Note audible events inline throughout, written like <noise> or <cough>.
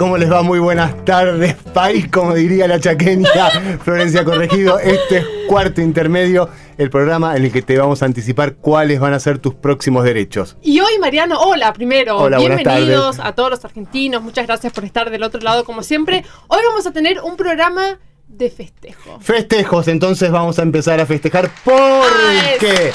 ¿Cómo les va? Muy buenas tardes, país, como diría la chaqueña <laughs> Florencia Corregido. Este es cuarto intermedio, el programa en el que te vamos a anticipar cuáles van a ser tus próximos derechos. Y hoy, Mariano, hola primero. Hola, buenas Bienvenidos a todos los argentinos. Muchas gracias por estar del otro lado, como siempre. Hoy vamos a tener un programa de festejo. Festejos, entonces vamos a empezar a festejar Ah, porque,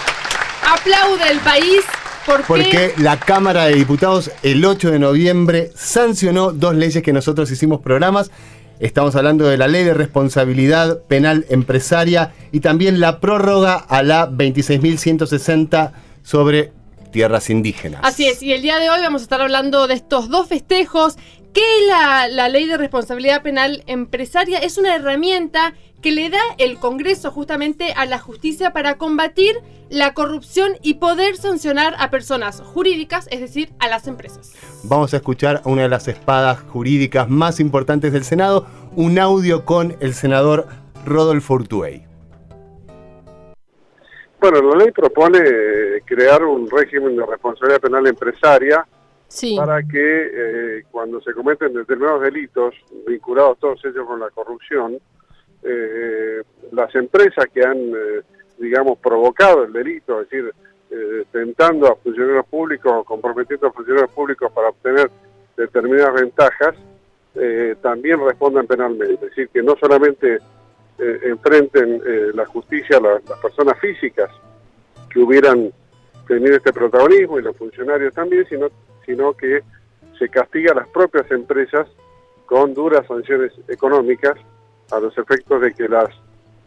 Aplaude el país porque, porque la Cámara de Diputados el 8 de noviembre sancionó dos leyes que nosotros hicimos programas. Estamos hablando de la ley de responsabilidad penal empresaria y también la prórroga a la 26.160 sobre tierras indígenas. Así es, y el día de hoy vamos a estar hablando de estos dos festejos, que la, la ley de responsabilidad penal empresaria es una herramienta que le da el Congreso justamente a la justicia para combatir la corrupción y poder sancionar a personas jurídicas, es decir, a las empresas. Vamos a escuchar a una de las espadas jurídicas más importantes del Senado, un audio con el senador Rodolfo Urtubey. Bueno, la ley propone eh, crear un régimen de responsabilidad penal empresaria Sí. para que eh, cuando se cometen determinados delitos vinculados todos ellos con la corrupción, eh, las empresas que han, eh, digamos, provocado el delito, es decir, eh, tentando a funcionarios públicos comprometiendo a funcionarios públicos para obtener determinadas ventajas, también respondan penalmente. Es decir, que no solamente enfrenten la justicia a la- las personas físicas que hubieran tenido este protagonismo y los funcionarios también, sino, sino que se castiga a las propias empresas con duras sanciones económicas a los efectos de que las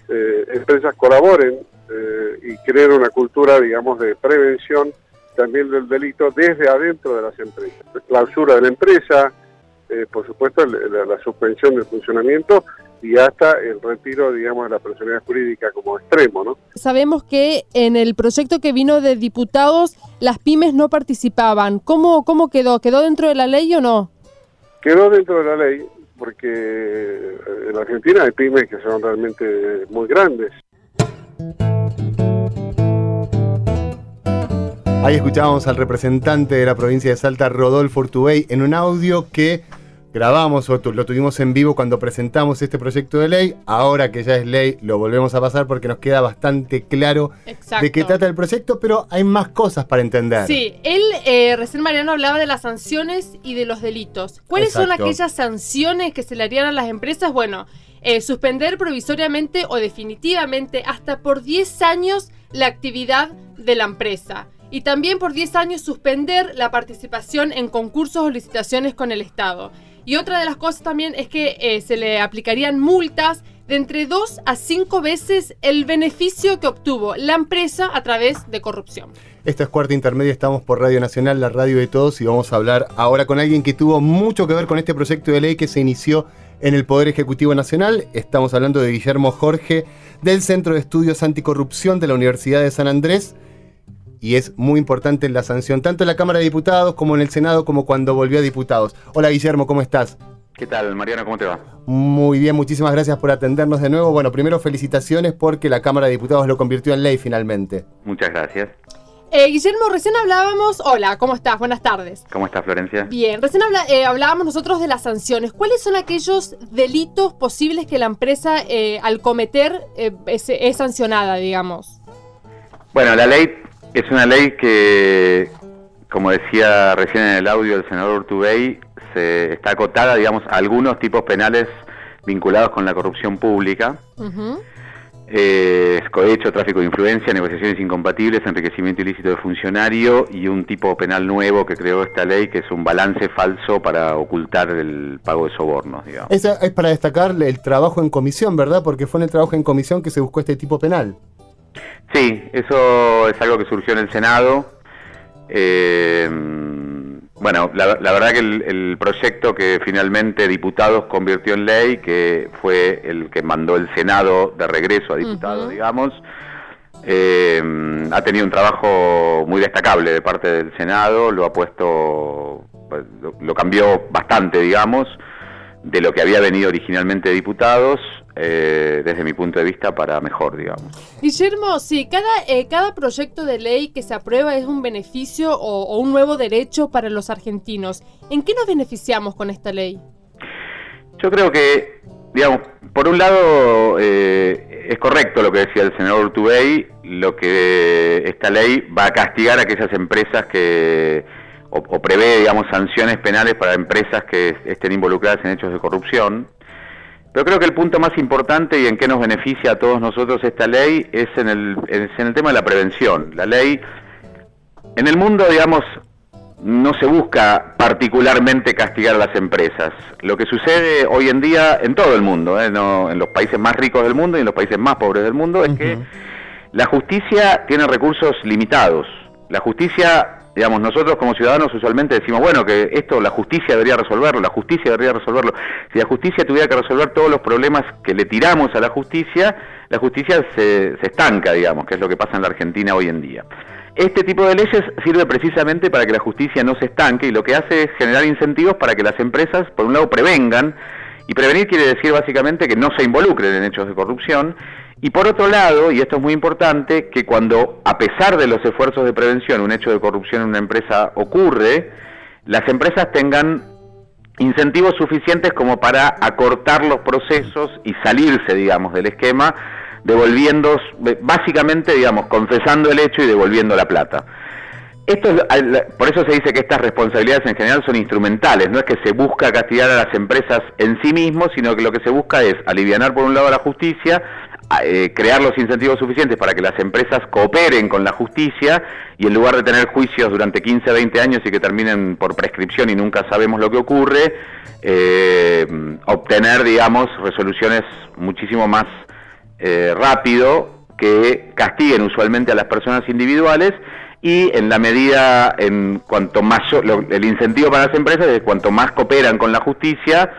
eh, empresas colaboren eh, y creen una cultura, digamos, de prevención también del delito desde adentro de las empresas. Clausura de la empresa, eh, por supuesto, la, la suspensión del funcionamiento y hasta el retiro, digamos, de la personalidad jurídica como extremo, ¿no? Sabemos que en el proyecto que vino de diputados las pymes no participaban. ¿Cómo, cómo quedó? ¿Quedó dentro de la ley o no? Quedó dentro de la ley porque eh, en Argentina hay pymes que son realmente muy grandes. Ahí escuchábamos al representante de la provincia de Salta, Rodolfo Urtubey, en un audio que grabamos o lo tuvimos en vivo cuando presentamos este proyecto de ley. Ahora que ya es ley, lo volvemos a pasar porque nos queda bastante claro Exacto. de qué trata el proyecto, pero hay más cosas para entender. Sí, él, eh, recién Mariano hablaba de las sanciones y de los delitos. ¿Cuáles son aquellas sanciones que se le harían a las empresas? Bueno, eh, suspender provisoriamente o definitivamente hasta por 10 años la actividad de la empresa. Y también por 10 años suspender la participación en concursos o licitaciones con el Estado. Y otra de las cosas también es que eh, se le aplicarían multas de entre 2 a 5 veces el beneficio que obtuvo la empresa a través de corrupción. Esto es Cuarta Intermedia, estamos por Radio Nacional, la radio de todos, y vamos a hablar ahora con alguien que tuvo mucho que ver con este proyecto de ley que se inició en el Poder Ejecutivo Nacional. Estamos hablando de Guillermo Jorge, del Centro de Estudios Anticorrupción de la Universidad de San Andrés. Y es muy importante la sanción, tanto en la Cámara de Diputados como en el Senado, como cuando volvió a diputados. Hola Guillermo, ¿cómo estás? ¿Qué tal, Mariano? ¿Cómo te va? Muy bien, muchísimas gracias por atendernos de nuevo. Bueno, primero felicitaciones porque la Cámara de Diputados lo convirtió en ley finalmente. Muchas gracias. Eh, Guillermo, recién hablábamos. Hola, ¿cómo estás? Buenas tardes. ¿Cómo estás, Florencia? Bien, recién habla- eh, hablábamos nosotros de las sanciones. ¿Cuáles son aquellos delitos posibles que la empresa eh, al cometer eh, es, es sancionada, digamos? Bueno, la ley es una ley que, como decía recién en el audio del senador Urtubey, se está acotada, digamos, a algunos tipos penales vinculados con la corrupción pública. Ujú. Eh, cohecho, tráfico de influencia, negociaciones incompatibles, enriquecimiento ilícito de funcionario y un tipo penal nuevo que creó esta ley, que es un balance falso para ocultar el pago de sobornos, digamos. Eso es para destacar el trabajo en comisión, ¿verdad? Porque fue en el trabajo en comisión que se buscó este tipo penal. Sí, eso es algo que surgió en el Senado. eh, Bueno, la, verdad que el, proyecto que finalmente diputados convirtió en ley, que fue el que mandó el Senado de regreso a diputados, digamos, eh, ha tenido un trabajo muy destacable de parte del Senado, lo ha puesto, pues, lo cambió bastante, digamos, de lo que había venido originalmente diputados, eh, desde mi punto de vista, para mejor, digamos. Guillermo, sí, cada, eh, cada proyecto de ley que se aprueba es un beneficio o, un nuevo derecho para los argentinos. ¿En qué nos beneficiamos con esta ley? Yo creo que, digamos, por un lado, eh, es correcto lo que decía el senador Urtubey, lo que esta ley va a castigar a aquellas empresas que o, prevé, digamos, sanciones penales para empresas que estén involucradas en hechos de corrupción. Pero creo que el punto más importante y en qué nos beneficia a todos nosotros esta ley es en el, en el tema de la prevención. La ley, en el mundo, digamos, no se busca particularmente castigar a las empresas. Lo que sucede hoy en día en todo el mundo, ¿eh? en los países más ricos del mundo y en los países más pobres del mundo, es que la justicia tiene recursos limitados. La justicia Digamos, nosotros como ciudadanos usualmente decimos, bueno, que esto la justicia debería resolverlo, la justicia debería resolverlo. Si la justicia tuviera que resolver todos los problemas que le tiramos a la justicia, la justicia se, se estanca, digamos, que es lo que pasa en la Argentina hoy en día. Este tipo de leyes sirve precisamente para que la justicia no se estanque y lo que hace es generar incentivos para que las empresas, por un lado, prevengan, y prevenir quiere decir básicamente que no se involucren en hechos de corrupción, y por otro lado, y esto es muy importante, que cuando, a pesar de los esfuerzos de prevención, un hecho de corrupción en una empresa ocurre, las empresas tengan incentivos suficientes como para acortar los procesos y salirse, digamos, del esquema, devolviendo, básicamente, digamos, confesando el hecho y devolviendo la plata. Esto por eso se dice que estas responsabilidades en general son instrumentales, no es que se busca castigar a las empresas en sí mismos, sino que lo que se busca es aliviar por un lado la justicia, eh, crear los incentivos suficientes para que las empresas cooperen con la justicia y en lugar de tener juicios durante 15 20 años y que terminen por prescripción y nunca sabemos lo que ocurre, eh, obtener, digamos, resoluciones muchísimo más eh, rápido que castiguen usualmente a las personas individuales y en la medida, en cuanto más, el incentivo para las empresas es cuanto más cooperan con la justicia,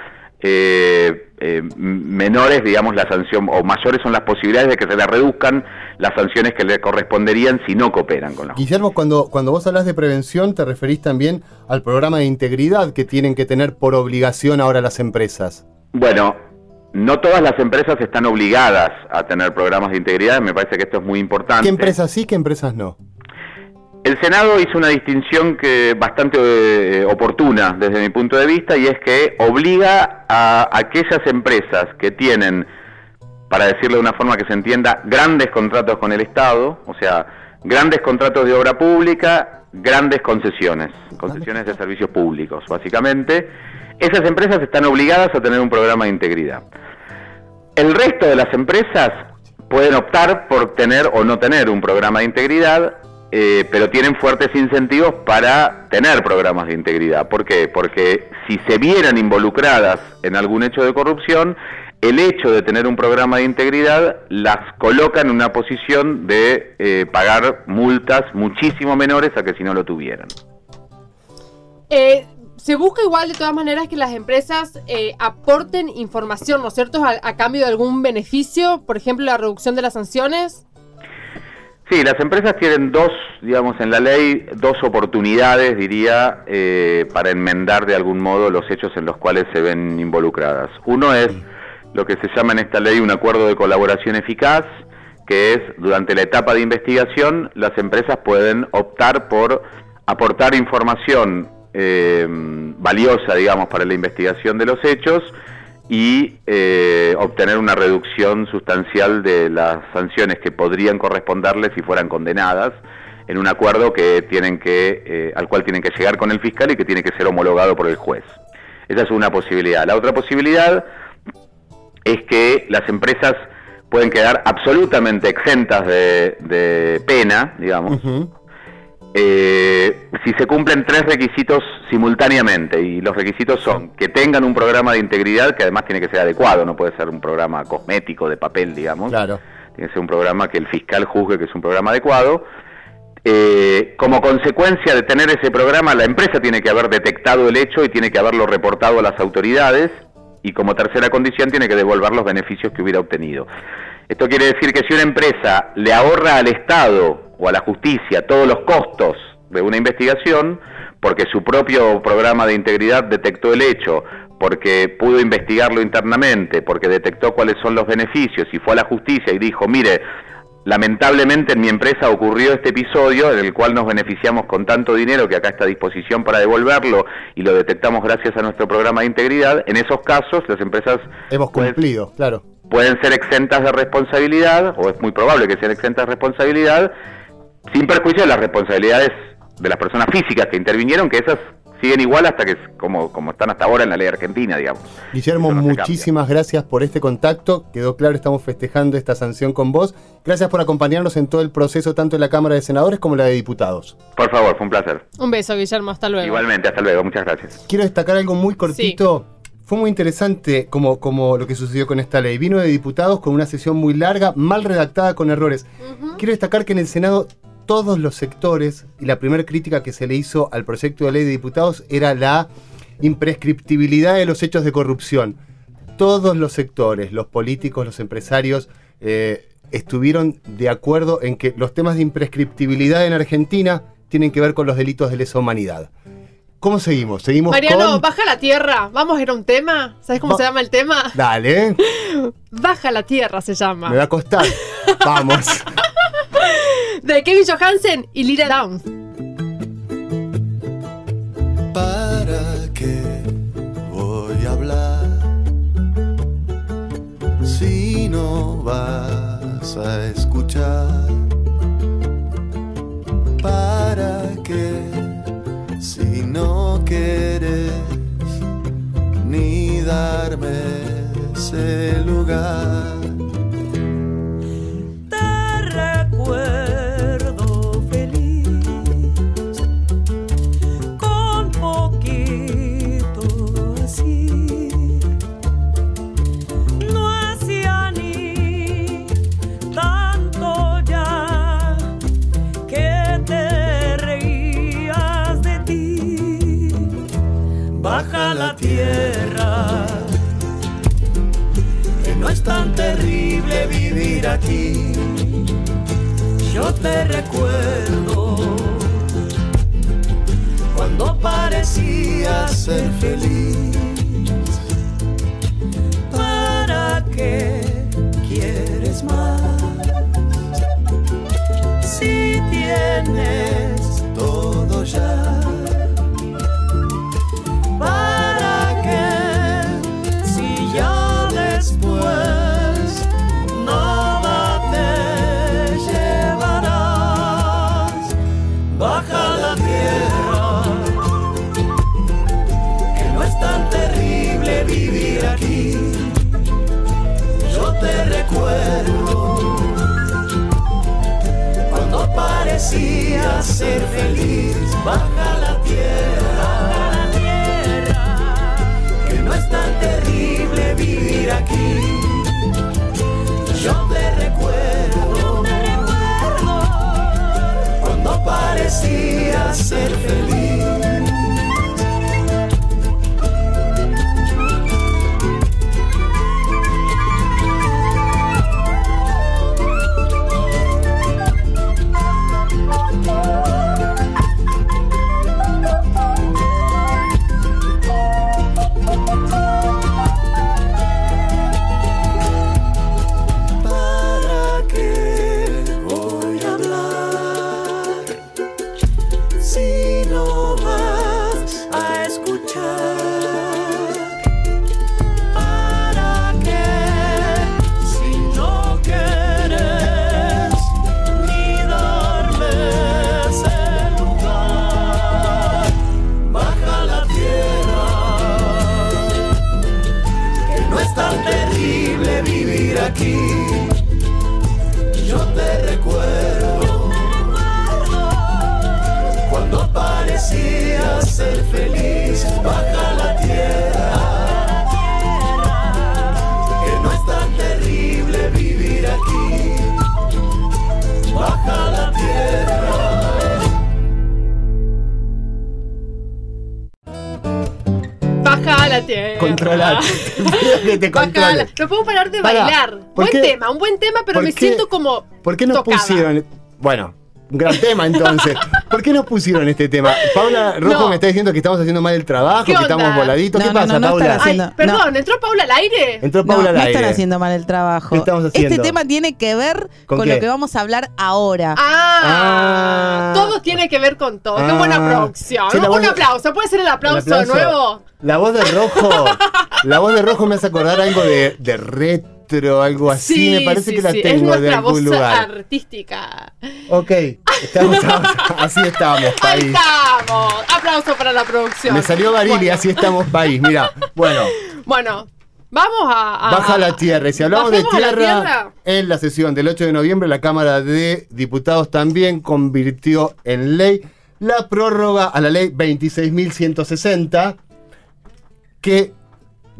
eh, eh, menores, digamos, la sanción, o mayores son las posibilidades de que se le reduzcan las sanciones que le corresponderían si no cooperan con la Guillermo, cuando, cuando vos hablas de prevención, te referís también al programa de integridad que tienen que tener por obligación ahora las empresas. Bueno, no todas las empresas están obligadas a tener programas de integridad, me parece que esto es muy importante. ¿Qué empresas sí, qué empresas no? El Senado hizo una distinción que bastante eh, oportuna desde mi punto de vista y es que obliga a aquellas empresas que tienen, para decirlo de una forma que se entienda, grandes contratos con el Estado, o sea, grandes contratos de obra pública, grandes concesiones, concesiones de servicios públicos, básicamente. Esas empresas están obligadas a tener un programa de integridad. El resto de las empresas pueden optar por tener o no tener un programa de integridad eh, pero tienen fuertes incentivos para tener programas de integridad. ¿Por qué? Porque si se vieran involucradas en algún hecho de corrupción, el hecho de tener un programa de integridad las coloca en una posición de eh, pagar multas muchísimo menores a que si no lo tuvieran. Eh, se busca igual de todas maneras que las empresas aporten información, ¿no es cierto?, a cambio de algún beneficio, por ejemplo, la reducción de las sanciones. Sí, las empresas tienen dos, digamos, en la ley, dos oportunidades, diría, eh, para enmendar de algún modo los hechos en los cuales se ven involucradas. Uno es lo que se llama en esta ley un acuerdo de colaboración eficaz, que es durante la etapa de investigación las empresas pueden optar por aportar información eh, valiosa, digamos, para la investigación de los hechos y eh, obtener una reducción sustancial de las sanciones que podrían corresponderles si fueran condenadas en un acuerdo que tienen que eh, al cual tienen que llegar con el fiscal y que tiene que ser homologado por el juez. Esa es una posibilidad. La otra posibilidad es que las empresas pueden quedar absolutamente exentas de, pena, digamos, eh, si se cumplen tres requisitos simultáneamente, y los requisitos son que tengan un programa de integridad que además tiene que ser adecuado, no puede ser un programa cosmético de papel, digamos. Claro. Tiene que ser un programa que el fiscal juzgue que es un programa adecuado. eh, como consecuencia de tener ese programa, la empresa tiene que haber detectado el hecho y tiene que haberlo reportado a las autoridades y como tercera condición tiene que devolver los beneficios que hubiera obtenido. Esto quiere decir que si una empresa le ahorra al Estado o a la justicia todos los costos de una investigación, porque su propio programa de integridad detectó el hecho, porque pudo investigarlo internamente, porque detectó cuáles son los beneficios y fue a la justicia y dijo, mire, lamentablemente en mi empresa ocurrió este episodio en el cual nos beneficiamos con tanto dinero que acá está a disposición para devolverlo y lo detectamos gracias a nuestro programa de integridad, en esos casos las empresas... Hemos cumplido, claro pueden ser exentas de responsabilidad, o es muy probable que sean exentas de responsabilidad, sin perjuicio de las responsabilidades de las personas físicas que intervinieron, que esas siguen igual hasta que como, como están hasta ahora en la ley argentina, digamos. Guillermo, muchísimas gracias por este contacto. Quedó claro, estamos festejando esta sanción con vos. Gracias por acompañarnos en todo el proceso, tanto en la Cámara de Senadores como en la de Diputados. Por favor, fue un placer. Un beso, Guillermo, hasta luego. Igualmente, hasta luego, muchas gracias. Quiero destacar algo muy cortito fue muy interesante como, como lo que sucedió con esta ley. Vino de diputados con una sesión muy larga, mal redactada, con errores. Quiero destacar que en el Senado todos los sectores, y la primera crítica que se le hizo al proyecto de ley de diputados era la imprescriptibilidad de los hechos de corrupción. Todos los sectores, los políticos, los empresarios, eh, estuvieron de acuerdo en que los temas de imprescriptibilidad en Argentina tienen que ver con los delitos de lesa humanidad. ¿Cómo seguimos? Seguimos Mariano, baja la tierra. Vamos a ir a un tema. ¿Sabes cómo se llama el tema? Dale. <laughs> Baja la tierra se llama. Me va a costar. <laughs> Vamos. De Kevin Johansen y Lira Downs. ¿Para qué voy a hablar si no vas a escuchar? Ser feliz, baja la tierra. Controlate. <laughs> <laughs> que te controle. No puedo parar de Pará, bailar. ¿por Buen qué- tema, un buen tema, pero me qué- siento como. ¿Por qué nos tocada. pusieron? Bueno, gran tema entonces. <laughs> ¿Por qué nos pusieron este tema? Paula Rojo No. me está diciendo que estamos haciendo mal el trabajo, ¿Qué que estamos voladitos. No, ¿Qué no, pasa, no, no Paula? Ay, haciendo- perdón, ¿entró Paula al aire? Entró No, Paula al no aire. están haciendo mal el trabajo. ¿Qué estamos haciendo? Este tema tiene que ver ¿Con con, qué? lo que vamos a hablar ahora. Ah, Ah. todo tiene que ver con todo. Qué Ah. buena producción. Sí, un voz aplauso. ¿Puede ser el aplauso, ¿El aplauso? de nuevo? La voz de Rojo. la voz de Rojo me hace acordar algo de, de retro, algo así. me parece sí, que la sí. es tengo de nuestra algún voz lugar. artística. Ok, estamos, así estamos, Ahí país. estamos. Aplauso para la producción. Me salió Barili, Bueno, así estamos, país. Mira, bueno, Bueno, vamos a. a- baja la tierra. Y si hablamos de ¿Bajemos a la tierra, tierra? en la sesión del 8 de noviembre, la Cámara de Diputados también convirtió en ley la prórroga a la ley 26.160 que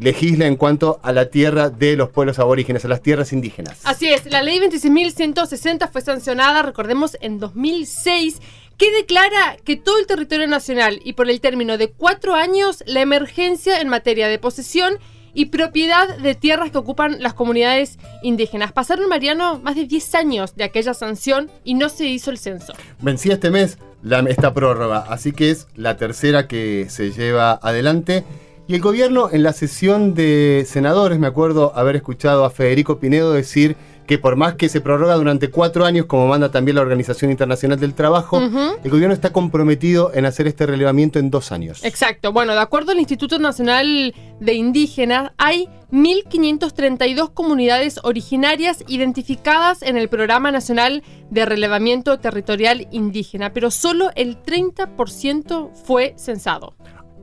legisla en cuanto a la tierra de los pueblos aborígenes, a las tierras indígenas. Así es, la ley 26.160 fue sancionada, recordemos, en 2006, que declara que todo el territorio nacional y por el término de cuatro años la emergencia en materia de posesión y propiedad de tierras que ocupan las comunidades indígenas. Pasaron, Mariano, más de 10 años de aquella sanción y no se hizo el censo. Vencía este mes la- esta prórroga, así que es la tercera que se lleva adelante. Y el gobierno en la sesión de senadores, me acuerdo haber escuchado a Federico Pinedo decir que por más que se prorroga durante cuatro años, como manda también la Organización Internacional del Trabajo, el gobierno está comprometido en hacer este relevamiento en dos años. Exacto. Bueno, de acuerdo al Instituto Nacional de Indígenas, hay 1.532 comunidades originarias identificadas en el Programa Nacional de Relevamiento Territorial Indígena, pero solo el 30% fue censado.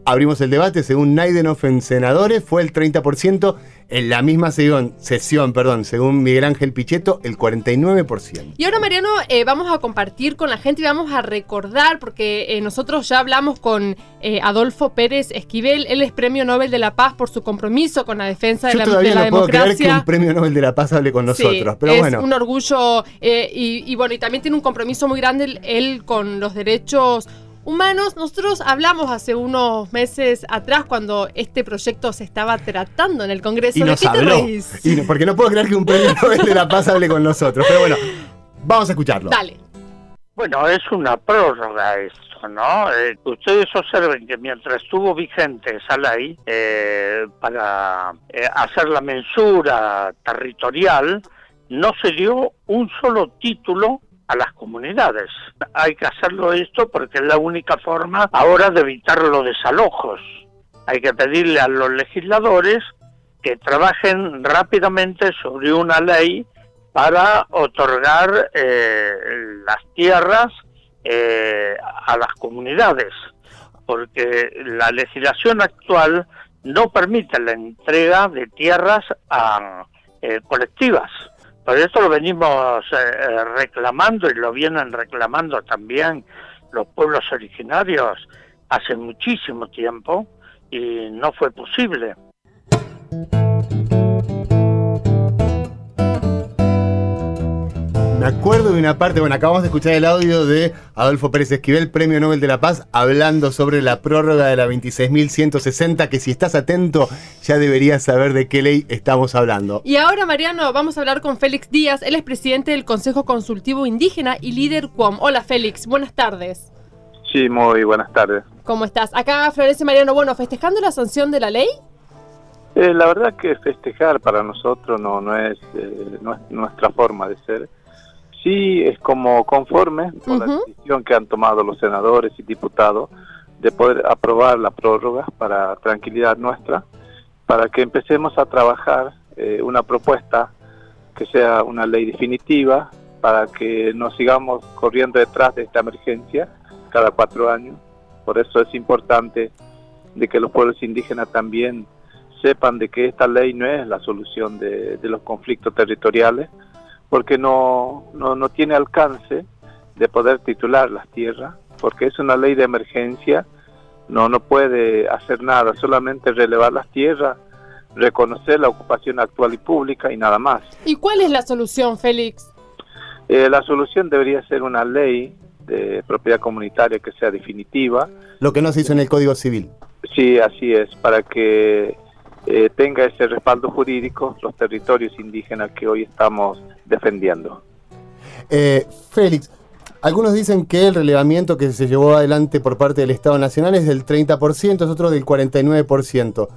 Abrimos el debate, según Naidenhoff en senadores, fue el 30%, en la misma sesión, sesión perdón, según Miguel Ángel Pichetto, el 49%. Y ahora, Mariano, eh, vamos a compartir con la gente y vamos a recordar, porque eh, nosotros ya hablamos con eh, Adolfo Pérez Esquivel, él es Premio Nobel de la Paz por su compromiso con la defensa de Yo la, todavía de la no puedo creer que un premio Nobel de la Paz hable con Sí, nosotros, pero es bueno. un orgullo y, y bueno, y también tiene un compromiso muy grande él, él con los derechos humanos. Nosotros hablamos hace unos meses atrás cuando este proyecto se estaba tratando en el Congreso. Y ¿De nos qué te habló. reís? Y no- porque no puedo creer que un premio Nobel <laughs> de la Paz hable con nosotros. Pero bueno, vamos a escucharlo. Dale. Bueno, es una prórroga esto, ¿no? Eh, ustedes observen que mientras estuvo vigente esa ley, eh, para eh, hacer la mensura territorial, no se dio un solo título a las comunidades. Hay que hacerlo esto porque es la única forma ahora de evitar los desalojos. Hay que pedirle a los legisladores que trabajen rápidamente sobre una ley para otorgar eh, las tierras eh, a las comunidades, porque la legislación actual no permite la entrega de tierras a eh, colectivas. Por eso lo venimos eh, reclamando y lo vienen reclamando también los pueblos originarios hace muchísimo tiempo y no fue posible. Me acuerdo de una parte, bueno, acabamos de escuchar el audio de Adolfo Pérez Esquivel, Premio Nobel de la Paz, hablando sobre la prórroga de la 26.160, que si estás atento ya deberías saber de qué ley estamos hablando. Y ahora, Mariano, vamos a hablar con Félix Díaz. Él es presidente del Consejo Consultivo Indígena y líder CUAM. Hola, Félix. Buenas tardes. Sí, muy buenas tardes. ¿Cómo estás? Acá Florece Mariano. Bueno, festejando la sanción de la ley. Eh, la verdad que festejar para nosotros no, no, es, eh, no es nuestra forma de ser. Sí es como conforme con la decisión que han tomado los senadores y diputados de poder aprobar la prórroga para tranquilidad nuestra, para que empecemos a trabajar eh, una propuesta que sea una ley definitiva, para que no sigamos corriendo detrás de esta emergencia cada cuatro años. Por eso es importante de que los pueblos indígenas también sepan de que esta ley no es la solución de, de los conflictos territoriales, porque no, no, no tiene alcance de poder titular las tierras, porque es una ley de emergencia, no, no puede hacer nada, solamente relevar las tierras, reconocer la ocupación actual y pública y nada más. ¿Y cuál es la solución, Félix? Eh, la solución debería ser una ley de propiedad comunitaria que sea definitiva, Lo que no se hizo en el Código Civil. Sí, así es, para que eh, tenga ese respaldo jurídico los territorios indígenas que hoy estamos defendiendo. Eh, Félix, algunos dicen que el relevamiento que se llevó adelante por parte del Estado Nacional es del 30%, es otro del 49%.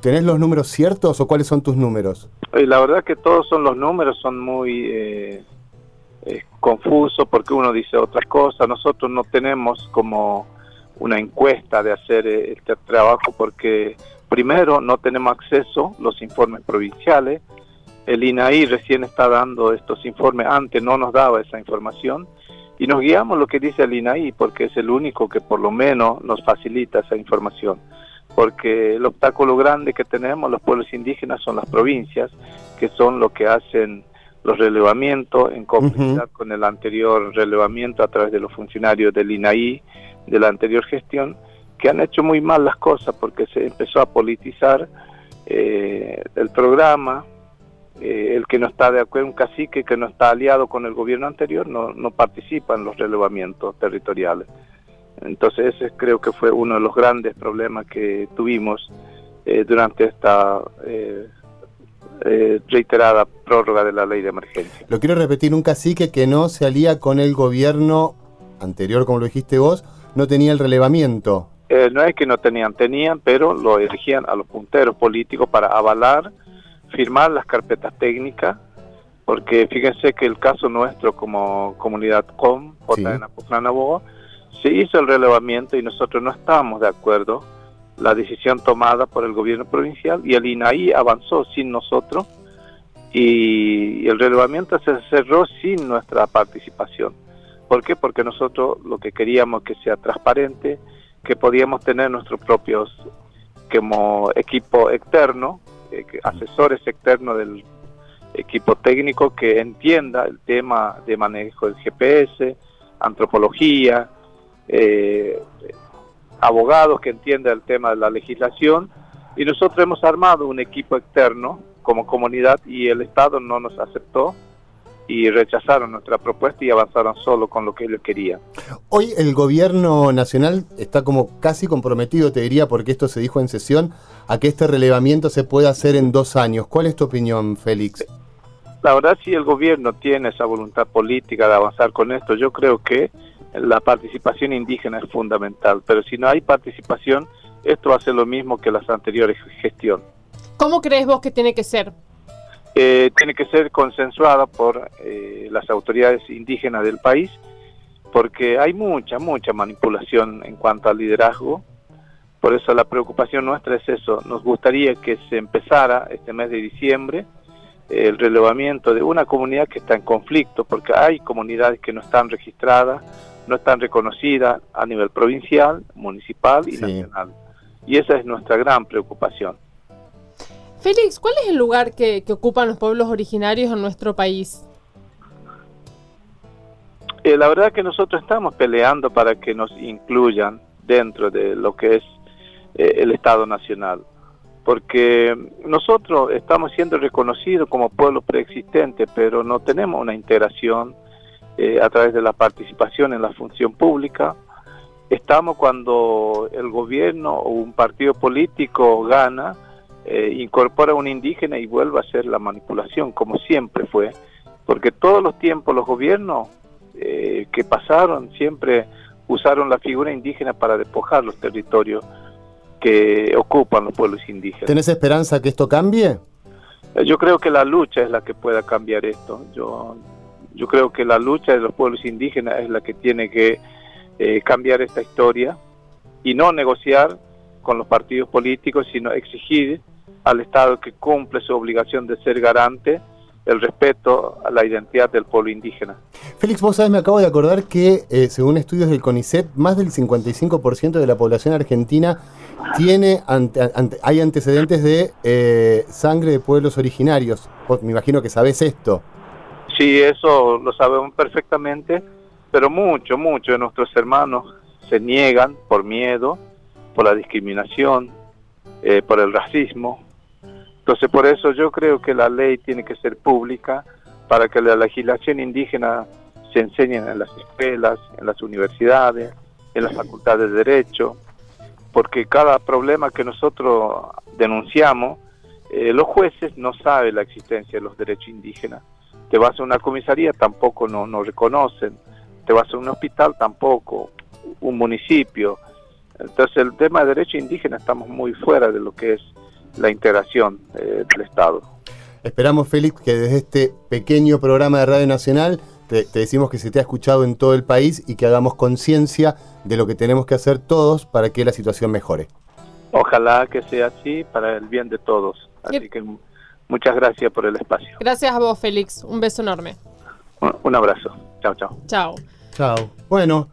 ¿Tenés los números ciertos o cuáles son tus números? Y la verdad que todos son los números, son muy eh, eh, confusos porque uno dice otras cosas. Nosotros no tenemos como una encuesta de hacer eh, este trabajo porque primero no tenemos acceso a los informes provinciales. El INAI recién está dando estos informes, antes no nos daba esa información. Y nos guiamos lo que dice el INAI porque es el único que por lo menos nos facilita esa información. Porque el obstáculo grande que tenemos los pueblos indígenas son las provincias, que son lo que hacen los relevamientos en complicidad con el anterior relevamiento a través de los funcionarios del INAI, de la anterior gestión, que han hecho muy mal las cosas porque se empezó a politizar eh, el programa, eh, el que no está de acuerdo, un cacique que no está aliado con el gobierno anterior, no, no participa en los relevamientos territoriales. Entonces ese creo que fue uno de los grandes problemas que tuvimos eh, durante esta reiterada prórroga de la ley de emergencia. Lo quiero repetir, un cacique que no se alía con el gobierno anterior, como lo dijiste vos, no tenía el relevamiento. Eh, no es que no tenían, tenían, pero lo elegían a los punteros políticos para avalar, firmar las carpetas técnicas, porque fíjense que el caso nuestro como comunidad COM, Sí. Boa, se hizo el relevamiento y nosotros no estábamos de acuerdo la decisión tomada por el gobierno provincial y el INAI avanzó sin nosotros y el relevamiento se cerró sin nuestra participación. ¿Por qué? Porque nosotros lo que queríamos que sea transparente, que podíamos tener nuestros propios como equipo externo, eh, asesores externos del equipo técnico que entienda el tema de manejo del GPS, antropología, eh, abogados que entiendan el tema de la legislación. Y nosotros hemos armado un equipo externo como comunidad y el Estado no nos aceptó y rechazaron nuestra propuesta y avanzaron solo con lo que ellos querían. Hoy el gobierno nacional está como casi comprometido, te diría, porque esto se dijo en sesión, a que este relevamiento se pueda hacer en dos años. ¿Cuál es tu opinión, Félix? La verdad, si el gobierno tiene esa voluntad política de avanzar con esto, yo creo que la participación indígena es fundamental, pero si no hay participación, esto va a ser lo mismo que las anteriores gestiones. ¿Cómo crees vos que tiene que ser? Eh, tiene que ser consensuada por eh, las autoridades indígenas del país, porque hay mucha, mucha manipulación en cuanto al liderazgo. Por eso la preocupación nuestra es eso. Nos gustaría que se empezara este mes de diciembre eh, el relevamiento de una comunidad que está en conflicto, porque hay comunidades que no están registradas, no están reconocidas a nivel provincial, municipal y Sí. nacional. Y esa es nuestra gran preocupación. Félix, ¿cuál es el lugar que, ocupan los pueblos originarios en nuestro país? Eh, la verdad que nosotros estamos peleando para que nos incluyan dentro de lo que es eh, el Estado Nacional, porque nosotros estamos siendo reconocidos como pueblo preexistente, pero no tenemos una integración eh, a través de la participación en la función pública. Estamos cuando el gobierno o un partido político gana, eh, incorpora a un indígena y vuelve a hacer la manipulación, como siempre fue, porque todos los tiempos los gobiernos eh, que pasaron siempre usaron la figura indígena para despojar los territorios que ocupan los pueblos indígenas. ¿Tenés esperanza que esto cambie? Eh, Yo creo que la lucha es la que pueda cambiar esto. Yo, yo creo que la lucha de los pueblos indígenas es la que tiene que eh, cambiar esta historia y no negociar con los partidos políticos, sino exigir al Estado que cumple su obligación de ser garante el respeto a la identidad del pueblo indígena. Félix, vos sabés, me acabo de acordar que eh, según estudios del CONICET, más del 55% de la población argentina tiene ante- ante- hay antecedentes de eh, sangre de pueblos originarios. Vos me imagino que sabés esto. Sí, eso lo sabemos perfectamente, pero mucho, mucho de nuestros hermanos se niegan por miedo, por la discriminación, eh, por el racismo. Entonces, por eso yo creo que la ley tiene que ser pública para que la legislación indígena se enseñe en las escuelas, en las universidades, en las facultades de Derecho, porque cada problema que nosotros denunciamos, eh, los jueces no saben la existencia de los derechos indígenas. Te vas a una comisaría, tampoco no, no reconocen. Te vas a un hospital, tampoco. Un municipio. Entonces el tema de derechos indígenas estamos muy fuera de lo que es la integración eh, del Estado. Esperamos, Félix, que desde este pequeño programa de Radio Nacional te, te decimos que se te ha escuchado en todo el país y que hagamos conciencia de lo que tenemos que hacer todos para que la situación mejore. Ojalá que sea así para el bien de todos. Así que muchas gracias por el espacio. Gracias a vos, Félix. Un beso enorme. Un, un abrazo. Chao, chao. Chao. Chao. Bueno,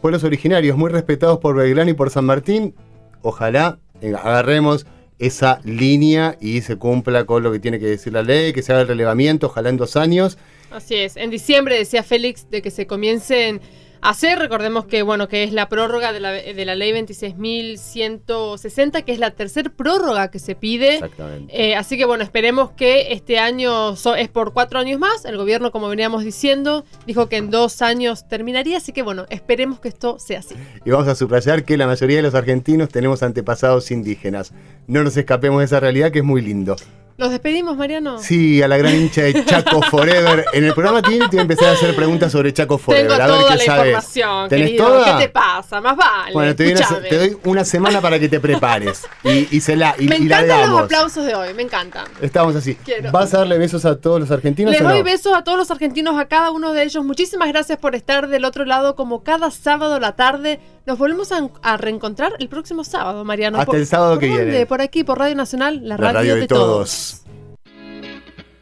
pueblos originarios muy respetados por Belgrano y por San Martín. Ojalá eh, agarremos esa línea y se cumpla con lo que tiene que decir la ley, que se haga el relevamiento, ojalá en dos años. Así es. En diciembre decía Félix de que se comiencen hacer. Recordemos que bueno que es la prórroga de la, de la ley 26.160, que es la tercer prórroga que se pide. Exactamente. Eh, así que bueno, esperemos que este año so- es por cuatro años más. El gobierno, como veníamos diciendo, dijo que en dos años terminaría. Así que bueno, esperemos que esto sea así. Y vamos a subrayar que la mayoría de los argentinos tenemos antepasados indígenas. No nos escapemos de esa realidad que es muy lindo. ¿Los despedimos, Mariano? Sí, a la gran hincha de Chaco <laughs> Forever. En el programa tiene te voy a empezar a hacer preguntas sobre Chaco Forever. Tengo a ver toda qué la sabes. información, ¿Tenés toda? ¿Qué te pasa? Más vale. Bueno, te doy, una, Escuchame. te doy una semana para que te prepares. Y, y se la y, me y la encantan los aplausos de hoy, me encantan. Estamos así. Quiero. ¿Vas a darle besos a todos los argentinos Les o no? doy besos a todos los argentinos, a cada uno de ellos. Muchísimas gracias por estar del otro lado como cada sábado a la tarde. Nos volvemos a, a reencontrar el próximo sábado, Mariano. Hasta ¿Por- el sábado por que dónde? viene. Por aquí, por Radio Nacional, la, La radio de todos.